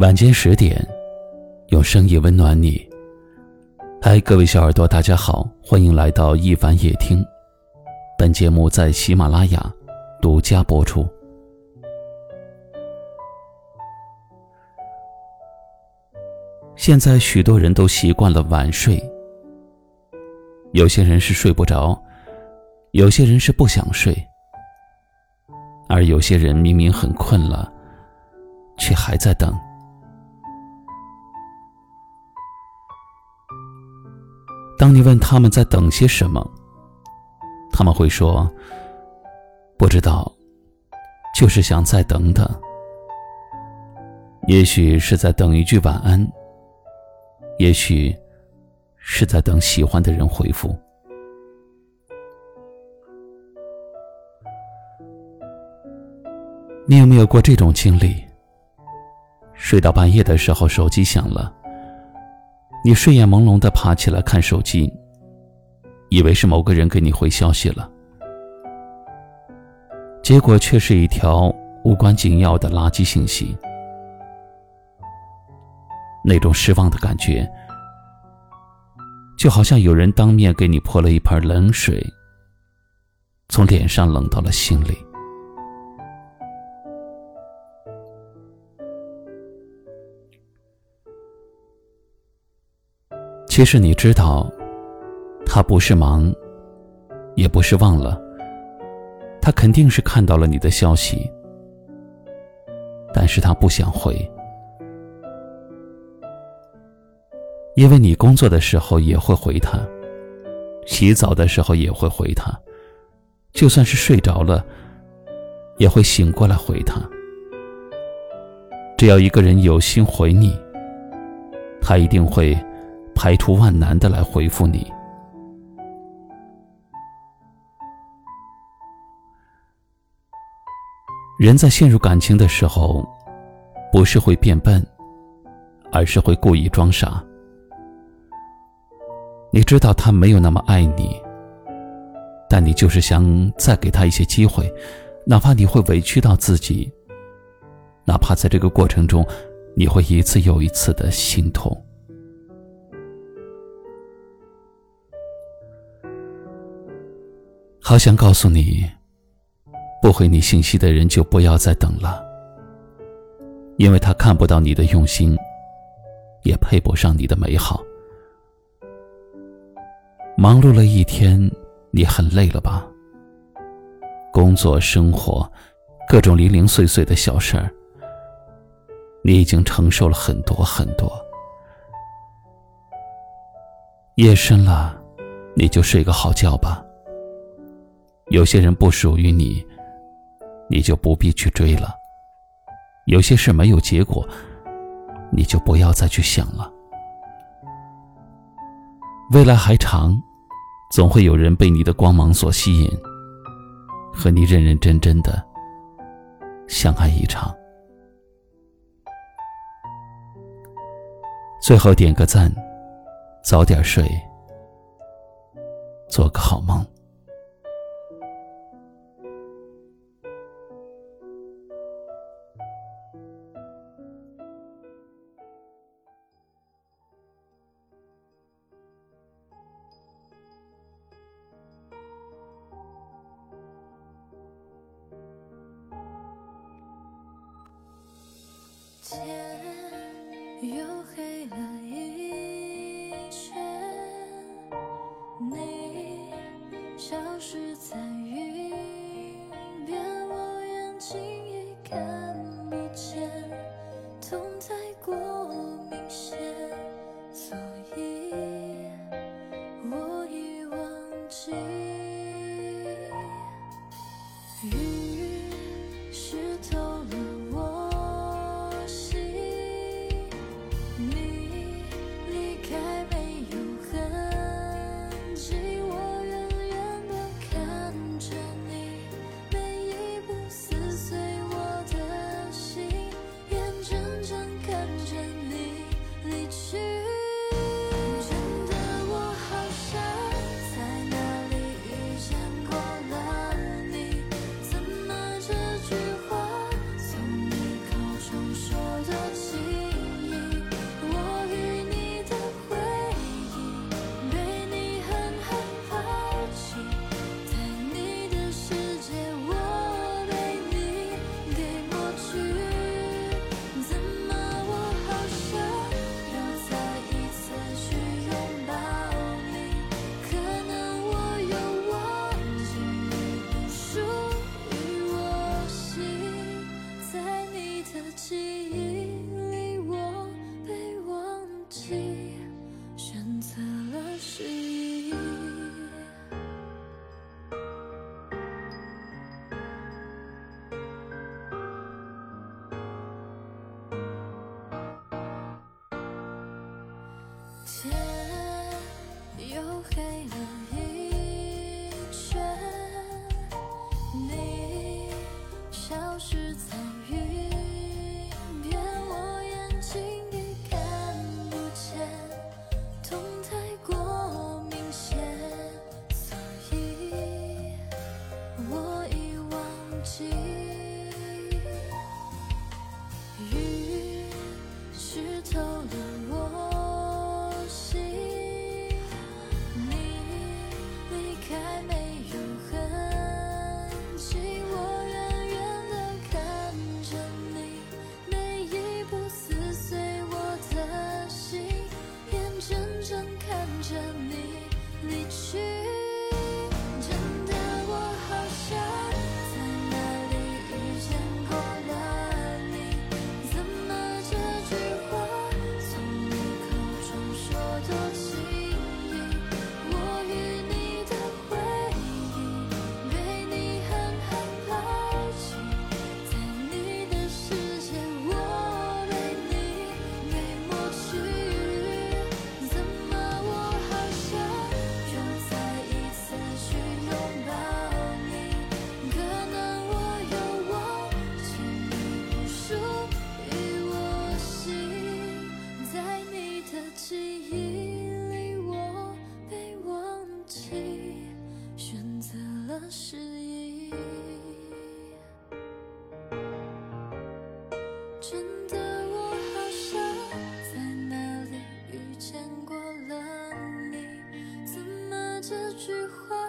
晚间十点，用声音温暖你。嗨，各位小耳朵，大家好，欢迎来到一凡夜听。本节目在喜马拉雅独家播出。现在许多人都习惯了晚睡，有些人是睡不着，有些人是不想睡，而有些人明明很困了，却还在等。当你问他们在等些什么，他们会说：“不知道，就是想再等等。也许是在等一句晚安，也许是在等喜欢的人回复。”你有没有过这种经历？睡到半夜的时候，手机响了。你睡眼朦胧的爬起来看手机，以为是某个人给你回消息了，结果却是一条无关紧要的垃圾信息。那种失望的感觉，就好像有人当面给你泼了一盆冷水，从脸上冷到了心里。其实你知道，他不是忙，也不是忘了，他肯定是看到了你的消息，但是他不想回，因为你工作的时候也会回他，洗澡的时候也会回他，就算是睡着了，也会醒过来回他。只要一个人有心回你，他一定会。排除万难的来回复你。人在陷入感情的时候，不是会变笨，而是会故意装傻。你知道他没有那么爱你，但你就是想再给他一些机会，哪怕你会委屈到自己，哪怕在这个过程中，你会一次又一次的心痛。好想告诉你，不回你信息的人就不要再等了，因为他看不到你的用心，也配不上你的美好。忙碌了一天，你很累了吧？工作、生活，各种零零碎碎的小事儿，你已经承受了很多很多。夜深了，你就睡个好觉吧。有些人不属于你，你就不必去追了；有些事没有结果，你就不要再去想了。未来还长，总会有人被你的光芒所吸引，和你认认真真的相爱一场。最后点个赞，早点睡，做个好梦。天又黑了一圈你消失在云边我眼睛已看不见痛太去句话